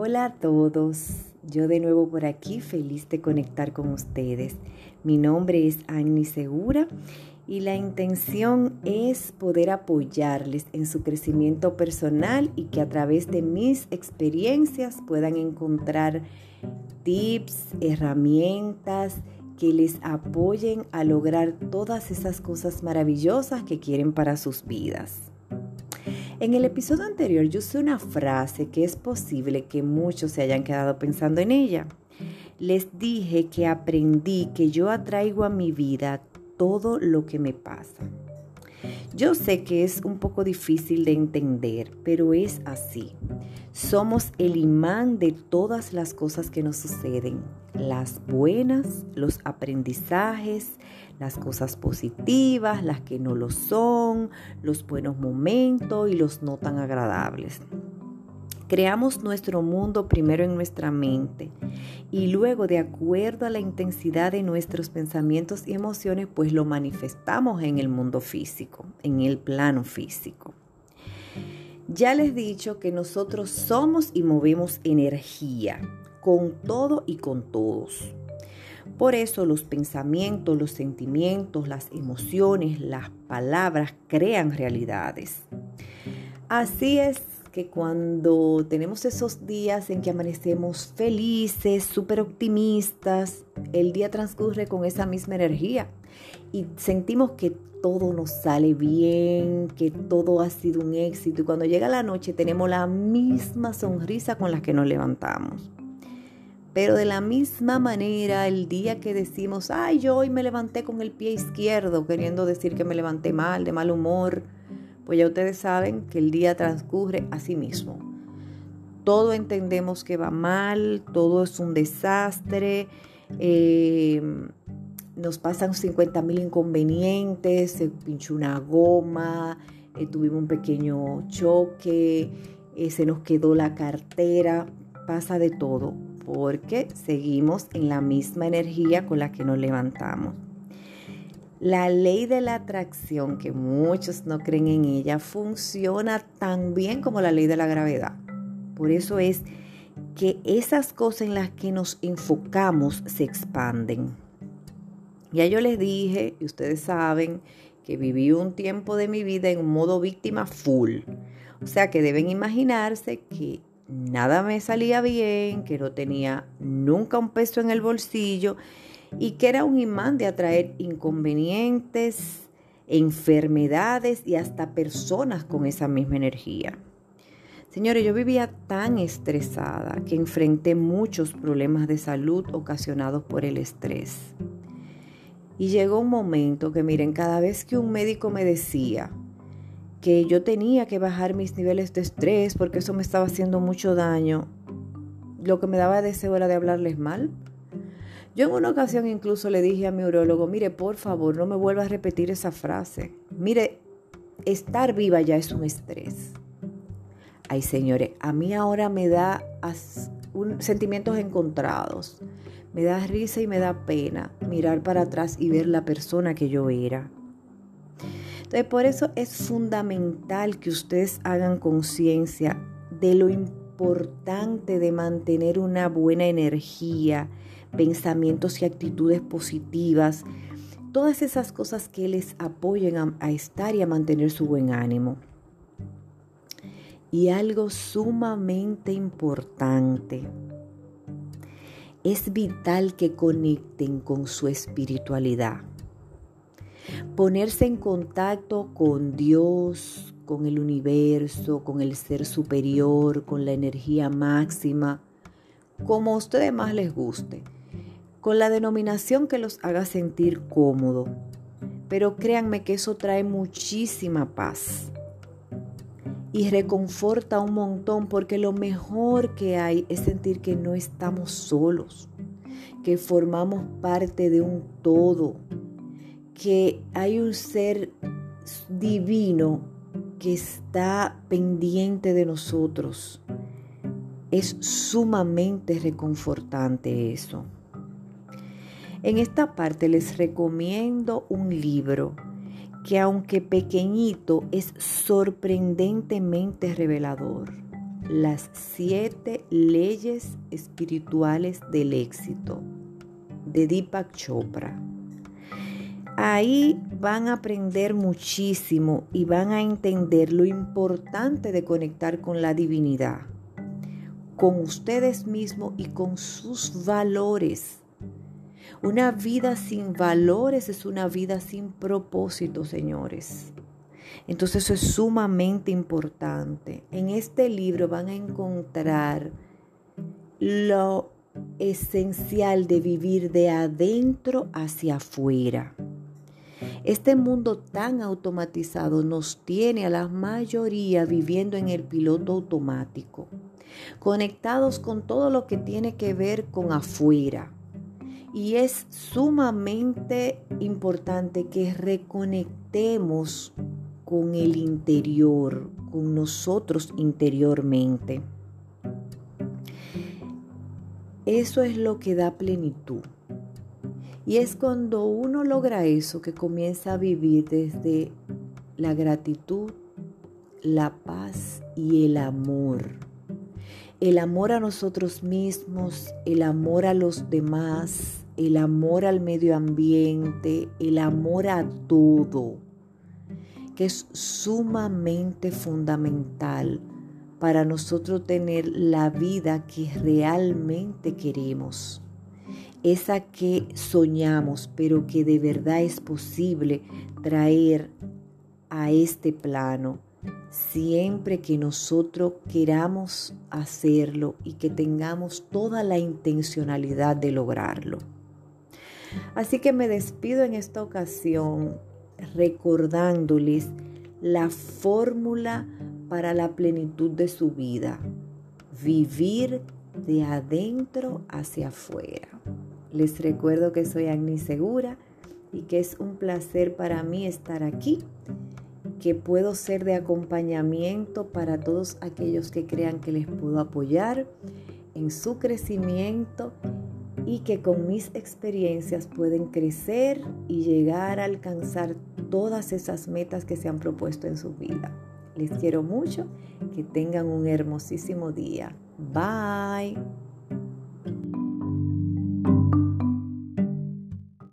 Hola a todos, yo de nuevo por aquí feliz de conectar con ustedes. Mi nombre es Annie Segura y la intención es poder apoyarles en su crecimiento personal y que a través de mis experiencias puedan encontrar tips, herramientas que les apoyen a lograr todas esas cosas maravillosas que quieren para sus vidas. En el episodio anterior yo usé una frase que es posible que muchos se hayan quedado pensando en ella. Les dije que aprendí que yo atraigo a mi vida todo lo que me pasa. Yo sé que es un poco difícil de entender, pero es así. Somos el imán de todas las cosas que nos suceden, las buenas, los aprendizajes, las cosas positivas, las que no lo son, los buenos momentos y los no tan agradables. Creamos nuestro mundo primero en nuestra mente y luego de acuerdo a la intensidad de nuestros pensamientos y emociones, pues lo manifestamos en el mundo físico, en el plano físico. Ya les he dicho que nosotros somos y movemos energía con todo y con todos. Por eso los pensamientos, los sentimientos, las emociones, las palabras crean realidades. Así es que cuando tenemos esos días en que amanecemos felices, súper optimistas, el día transcurre con esa misma energía y sentimos que todo nos sale bien, que todo ha sido un éxito y cuando llega la noche tenemos la misma sonrisa con la que nos levantamos. Pero de la misma manera, el día que decimos, ay, yo hoy me levanté con el pie izquierdo, queriendo decir que me levanté mal, de mal humor, pues ya ustedes saben que el día transcurre así mismo. Todo entendemos que va mal, todo es un desastre, eh, nos pasan 50 mil inconvenientes, se pinchó una goma, eh, tuvimos un pequeño choque, eh, se nos quedó la cartera, pasa de todo, porque seguimos en la misma energía con la que nos levantamos. La ley de la atracción, que muchos no creen en ella, funciona tan bien como la ley de la gravedad. Por eso es que esas cosas en las que nos enfocamos se expanden. Ya yo les dije, y ustedes saben, que viví un tiempo de mi vida en modo víctima full. O sea que deben imaginarse que nada me salía bien, que no tenía nunca un peso en el bolsillo y que era un imán de atraer inconvenientes, enfermedades y hasta personas con esa misma energía. Señores, yo vivía tan estresada que enfrenté muchos problemas de salud ocasionados por el estrés. Y llegó un momento que, miren, cada vez que un médico me decía que yo tenía que bajar mis niveles de estrés porque eso me estaba haciendo mucho daño, lo que me daba deseo era de hablarles mal, yo en una ocasión incluso le dije a mi urólogo, mire, por favor, no me vuelva a repetir esa frase. Mire, estar viva ya es un estrés. Ay, señores, a mí ahora me da sentimientos encontrados. Me da risa y me da pena mirar para atrás y ver la persona que yo era. Entonces, por eso es fundamental que ustedes hagan conciencia de lo importante de mantener una buena energía, pensamientos y actitudes positivas, todas esas cosas que les apoyen a, estar y a mantener su buen ánimo. Y algo sumamente importante, es vital que conecten con su espiritualidad. Ponerse en contacto con Dios, con el universo, con el ser superior, con la energía máxima, como a ustedes más les guste con la denominación que los haga sentir cómodo. Pero créanme que eso trae muchísima paz y reconforta un montón porque lo mejor que hay es sentir que no estamos solos, que formamos parte de un todo, que hay un ser divino que está pendiente de nosotros. Es sumamente reconfortante eso. En esta parte les recomiendo un libro que aunque pequeñito es sorprendentemente revelador. las siete leyes espirituales del éxito de Deepak Chopra. Ahí van a aprender muchísimo y van a entender lo importante de conectar con la divinidad, con ustedes mismos y con sus valores. Una vida sin valores es una vida sin propósito, señores. Entonces eso es sumamente importante. En este libro van a encontrar lo esencial de vivir de adentro hacia afuera. Este mundo tan automatizado nos tiene a la mayoría viviendo en el piloto automático, conectados con todo lo que tiene que ver con afuera. Y es sumamente importante que reconectemos con el interior, con nosotros interiormente. Eso es lo que da plenitud. Y es cuando uno logra eso que comienza a vivir desde la gratitud, la paz y el amor. El amor a nosotros mismos, el amor a los demás, el amor al medio ambiente, el amor a todo que es sumamente fundamental para nosotros tener la vida que realmente queremos, esa que soñamos, pero que de verdad es posible traer a este plano siempre que nosotros queramos hacerlo y que tengamos toda la intencionalidad de lograrlo. Así que me despido en esta ocasión recordándoles la fórmula para la plenitud de su vida. Vivir de adentro hacia afuera. Les recuerdo que soy Agni Segura y que es un placer para mí estar aquí, que puedo ser de acompañamiento para todos aquellos que crean que les puedo apoyar en su crecimiento y que con mis experiencias pueden crecer y llegar a alcanzar todas esas metas que se han propuesto en su vida. Les quiero mucho, que tengan un hermosísimo día. Bye.